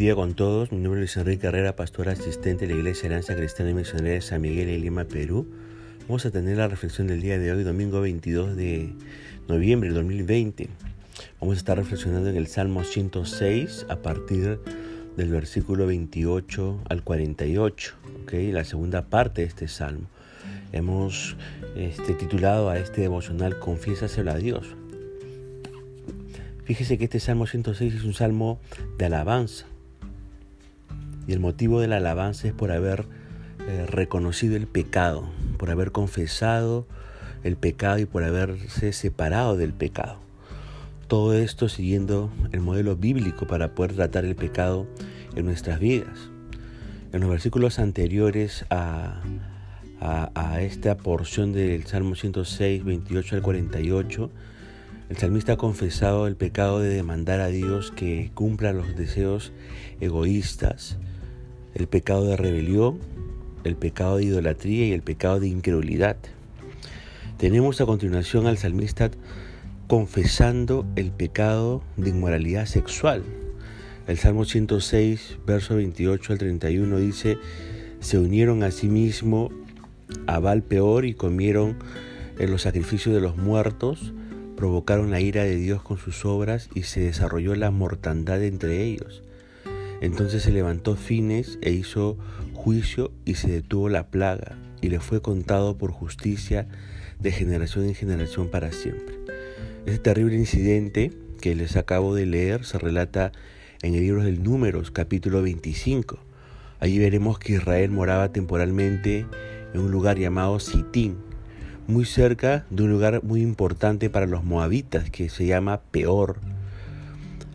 día con todos. Mi nombre es Enrique Carrera, pastor asistente de la Iglesia Alianza Cristiana y Misionera de San Miguel en Lima, Perú. Vamos a tener la reflexión del día de hoy, domingo 22 de noviembre de 2020. Vamos a estar reflexionando en el Salmo 106 a partir del versículo 28 al 48, ¿okay? la segunda parte de este salmo. Hemos este, titulado a este devocional Confiésaselo a Dios. Fíjese que este Salmo 106 es un salmo de alabanza. Y el motivo de la alabanza es por haber eh, reconocido el pecado, por haber confesado el pecado y por haberse separado del pecado. Todo esto siguiendo el modelo bíblico para poder tratar el pecado en nuestras vidas. En los versículos anteriores a, a, a esta porción del Salmo 106, 28 al 48, el salmista ha confesado el pecado de demandar a Dios que cumpla los deseos egoístas, el pecado de rebelión, el pecado de idolatría y el pecado de incredulidad. Tenemos a continuación al salmista confesando el pecado de inmoralidad sexual. El Salmo 106, verso 28 al 31 dice, se unieron a sí mismo a Baal peor y comieron en los sacrificios de los muertos, provocaron la ira de Dios con sus obras y se desarrolló la mortandad entre ellos. Entonces se levantó Fines e hizo juicio y se detuvo la plaga y le fue contado por justicia de generación en generación para siempre. Este terrible incidente que les acabo de leer se relata en el libro del Números, capítulo 25. Allí veremos que Israel moraba temporalmente en un lugar llamado Sitín, muy cerca de un lugar muy importante para los moabitas que se llama Peor.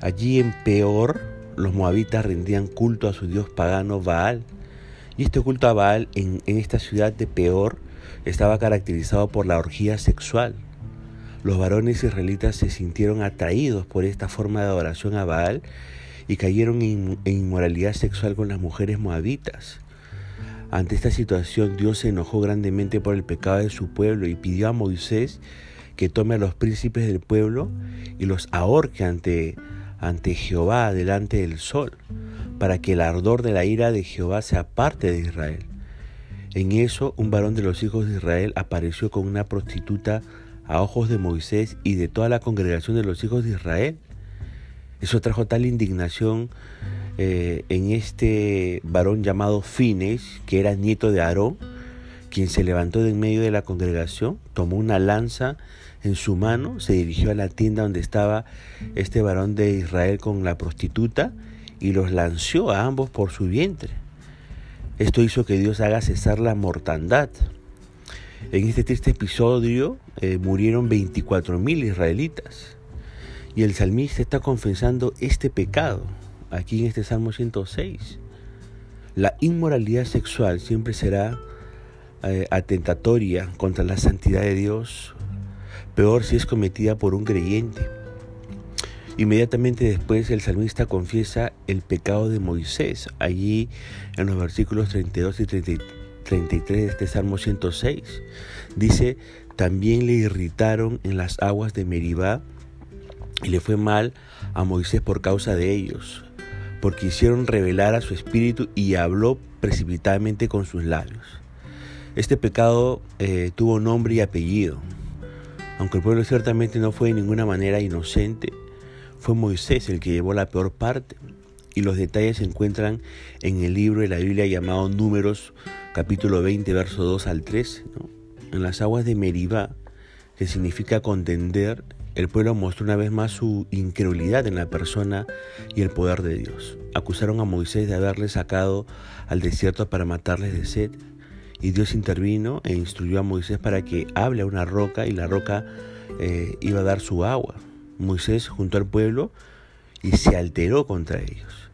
Allí en Peor los moabitas rendían culto a su dios pagano Baal. Y este culto a Baal en, en esta ciudad de Peor estaba caracterizado por la orgía sexual. Los varones israelitas se sintieron atraídos por esta forma de adoración a Baal y cayeron en inmoralidad sexual con las mujeres moabitas. Ante esta situación, Dios se enojó grandemente por el pecado de su pueblo y pidió a Moisés que tome a los príncipes del pueblo y los ahorque ante, ante Jehová delante del sol, para que el ardor de la ira de Jehová se aparte de Israel. En eso, un varón de los hijos de Israel apareció con una prostituta a ojos de Moisés y de toda la congregación de los hijos de Israel. Eso trajo tal indignación eh, en este varón llamado Fines, que era nieto de Aarón, quien se levantó de en medio de la congregación, tomó una lanza en su mano, se dirigió a la tienda donde estaba este varón de Israel con la prostituta y los lanzó a ambos por su vientre. Esto hizo que Dios haga cesar la mortandad. En este triste episodio eh, murieron 24 mil israelitas y el salmista está confesando este pecado aquí en este Salmo 106. La inmoralidad sexual siempre será eh, atentatoria contra la santidad de Dios, peor si es cometida por un creyente. Inmediatamente después el salmista confiesa el pecado de Moisés, allí en los versículos 32 y 33 de este Salmo 106. Dice, también le irritaron en las aguas de Meribá y le fue mal a Moisés por causa de ellos porque hicieron revelar a su espíritu y habló precipitadamente con sus labios. Este pecado eh, tuvo nombre y apellido. Aunque el pueblo ciertamente no fue de ninguna manera inocente, fue Moisés el que llevó la peor parte. Y los detalles se encuentran en el libro de la Biblia llamado Números, capítulo 20, verso 2 al 3. En las aguas de Meribá, que significa contender, el pueblo mostró una vez más su incredulidad en la persona y el poder de Dios. Acusaron a Moisés de haberle sacado al desierto para matarles de sed. Y Dios intervino e instruyó a Moisés para que hable a una roca y la roca eh, iba a dar su agua. Moisés juntó al pueblo y se alteró contra ellos.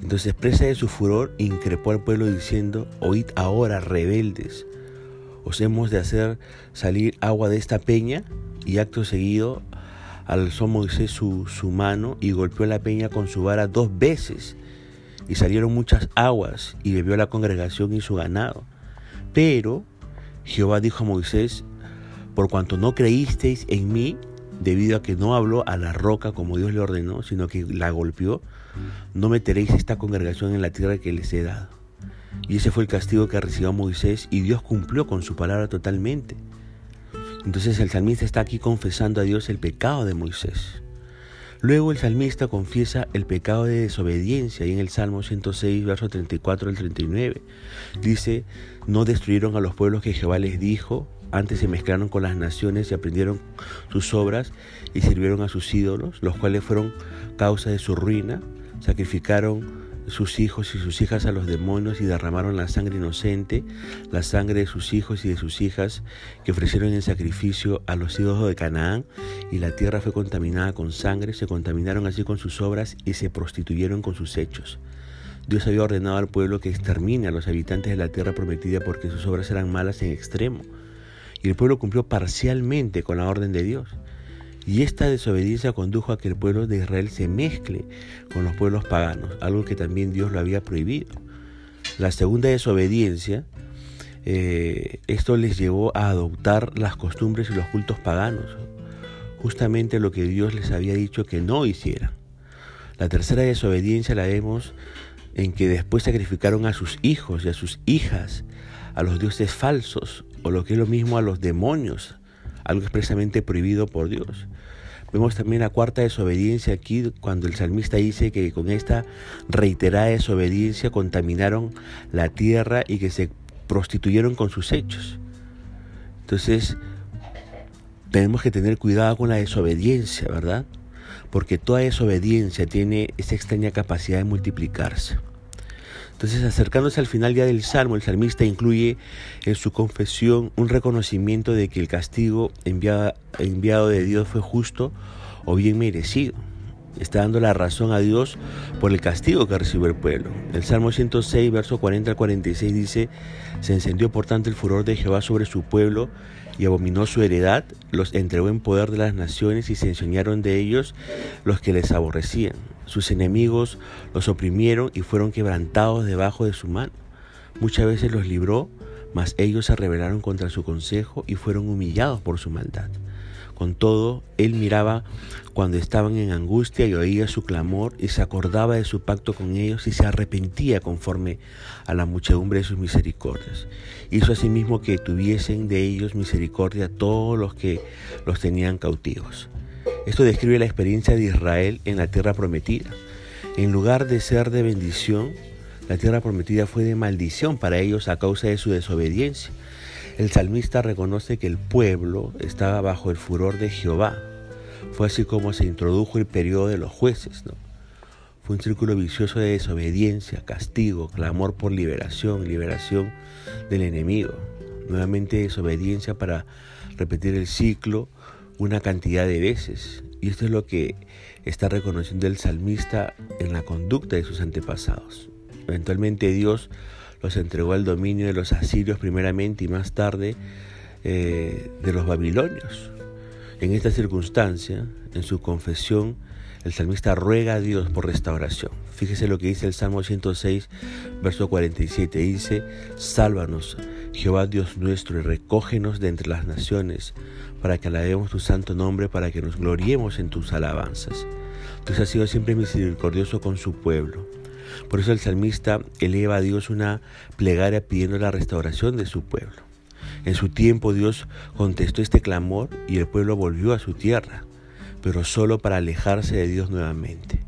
Entonces, presa de su furor, increpó al pueblo diciendo, oíd ahora, rebeldes, os hemos de hacer salir agua de esta peña y acto seguido alzó Moisés su, su mano y golpeó la peña con su vara dos veces y salieron muchas aguas y bebió la congregación y su ganado. Pero Jehová dijo a Moisés, por cuanto no creísteis en mí, debido a que no habló a la roca como Dios le ordenó, sino que la golpeó, no meteréis esta congregación en la tierra que les he dado. Y ese fue el castigo que recibió Moisés y Dios cumplió con su palabra totalmente. Entonces el salmista está aquí confesando a Dios el pecado de Moisés. Luego el salmista confiesa el pecado de desobediencia y en el Salmo 106, verso 34 al 39 dice, no destruyeron a los pueblos que Jehová les dijo, antes se mezclaron con las naciones y aprendieron sus obras y sirvieron a sus ídolos, los cuales fueron causa de su ruina, sacrificaron sus hijos y sus hijas a los demonios y derramaron la sangre inocente, la sangre de sus hijos y de sus hijas que ofrecieron en sacrificio a los hijos de Canaán y la tierra fue contaminada con sangre, se contaminaron así con sus obras y se prostituyeron con sus hechos. Dios había ordenado al pueblo que extermine a los habitantes de la tierra prometida porque sus obras eran malas en extremo. Y el pueblo cumplió parcialmente con la orden de Dios. Y esta desobediencia condujo a que el pueblo de Israel se mezcle con los pueblos paganos, algo que también Dios lo había prohibido. La segunda desobediencia, eh, esto les llevó a adoptar las costumbres y los cultos paganos, justamente lo que Dios les había dicho que no hicieran. La tercera desobediencia la vemos en que después sacrificaron a sus hijos y a sus hijas, a los dioses falsos, o lo que es lo mismo a los demonios, algo expresamente prohibido por Dios. Vemos también la cuarta desobediencia aquí cuando el salmista dice que con esta reiterada desobediencia contaminaron la tierra y que se prostituyeron con sus hechos. Entonces, tenemos que tener cuidado con la desobediencia, ¿verdad? Porque toda desobediencia tiene esa extraña capacidad de multiplicarse. Entonces, acercándose al final ya del Salmo, el salmista incluye en su confesión un reconocimiento de que el castigo enviado, de Dios fue justo o bien merecido. Está dando la razón a Dios por el castigo que recibió el pueblo. El Salmo 106, verso 40 al 46 dice, se encendió por tanto el furor de Jehová sobre su pueblo y abominó su heredad, los entregó en poder de las naciones y se enseñaron de ellos los que les aborrecían. Sus enemigos los oprimieron y fueron quebrantados debajo de su mano. Muchas veces los libró, mas ellos se rebelaron contra su consejo y fueron humillados por su maldad. Con todo, él miraba cuando estaban en angustia y oía su clamor y se acordaba de su pacto con ellos y se arrepentía conforme a la muchedumbre de sus misericordias. Hizo asimismo que tuviesen de ellos misericordia todos los que los tenían cautivos. Esto describe la experiencia de Israel en la tierra prometida. En lugar de ser de bendición, la tierra prometida fue de maldición para ellos a causa de su desobediencia. El salmista reconoce que el pueblo estaba bajo el furor de Jehová. Fue así como se introdujo el periodo de los jueces. Fue un círculo vicioso de desobediencia, castigo, clamor por liberación, liberación del enemigo. Nuevamente desobediencia para repetir el ciclo una cantidad de veces. Y esto es lo que está reconociendo el salmista en la conducta de sus antepasados. Eventualmente Dios los entregó al dominio de los asirios primeramente y más tarde eh, de los babilonios. En esta circunstancia, en su confesión, el salmista ruega a Dios por restauración. Fíjese lo que dice el Salmo 106, verso 47. Dice, sálvanos, Jehová Dios nuestro, y recógenos de entre las naciones, para que alabemos tu santo nombre, para que nos gloriemos en tus alabanzas. Dios ha sido siempre misericordioso con su pueblo. Por eso el salmista eleva a Dios una plegaria pidiendo la restauración de su pueblo. En su tiempo Dios contestó este clamor y el pueblo volvió a su tierra, pero solo para alejarse de Dios nuevamente.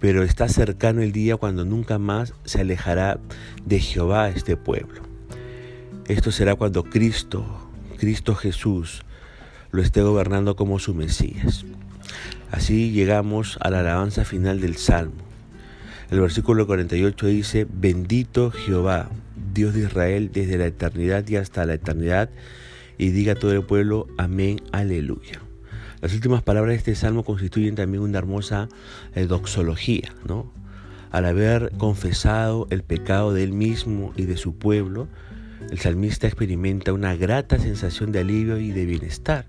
Pero está cercano el día cuando nunca más se alejará de Jehová este pueblo. Esto será cuando Cristo, Cristo Jesús, lo esté gobernando como su Mesías. Así llegamos a la alabanza final del Salmo. El versículo 48 dice, bendito Jehová, Dios de Israel, desde la eternidad y hasta la eternidad, y diga todo el pueblo, amén, aleluya. Las últimas palabras de este salmo constituyen también una hermosa eh, doxología. Al haber confesado el pecado de él mismo y de su pueblo, el salmista experimenta una grata sensación de alivio y de bienestar.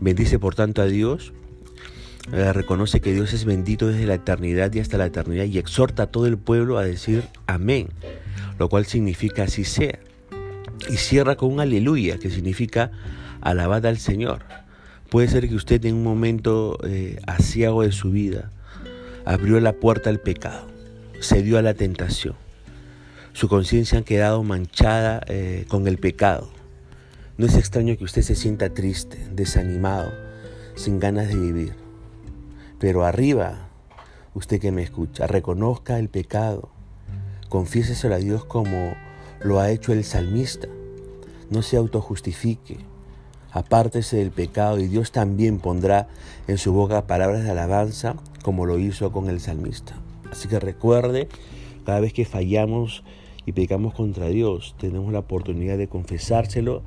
Bendice por tanto a Dios, reconoce que Dios es bendito desde la eternidad y hasta la eternidad y exhorta a todo el pueblo a decir amén, lo cual significa así sea. Y cierra con un aleluya, que significa alabad al Señor, Puede ser que usted en un momento eh, asiago de su vida abrió la puerta al pecado, cedió a la tentación. Su conciencia ha quedado manchada eh, con el pecado. No es extraño que usted se sienta triste, desanimado, sin ganas de vivir. Pero arriba, usted que me escucha, reconozca el pecado, confiéseselo a Dios como lo ha hecho el salmista. No se autojustifique, apártese del pecado y Dios también pondrá en su boca palabras de alabanza como lo hizo con el salmista. Así que recuerde, cada vez que fallamos y pecamos contra Dios, tenemos la oportunidad de confesárselo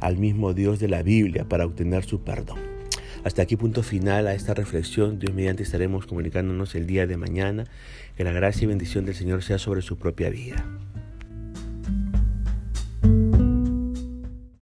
al mismo Dios de la Biblia para obtener su perdón. Hasta aquí punto final a esta reflexión. Dios mediante estaremos comunicándonos el día de mañana. Que la gracia y bendición del Señor sea sobre su propia vida.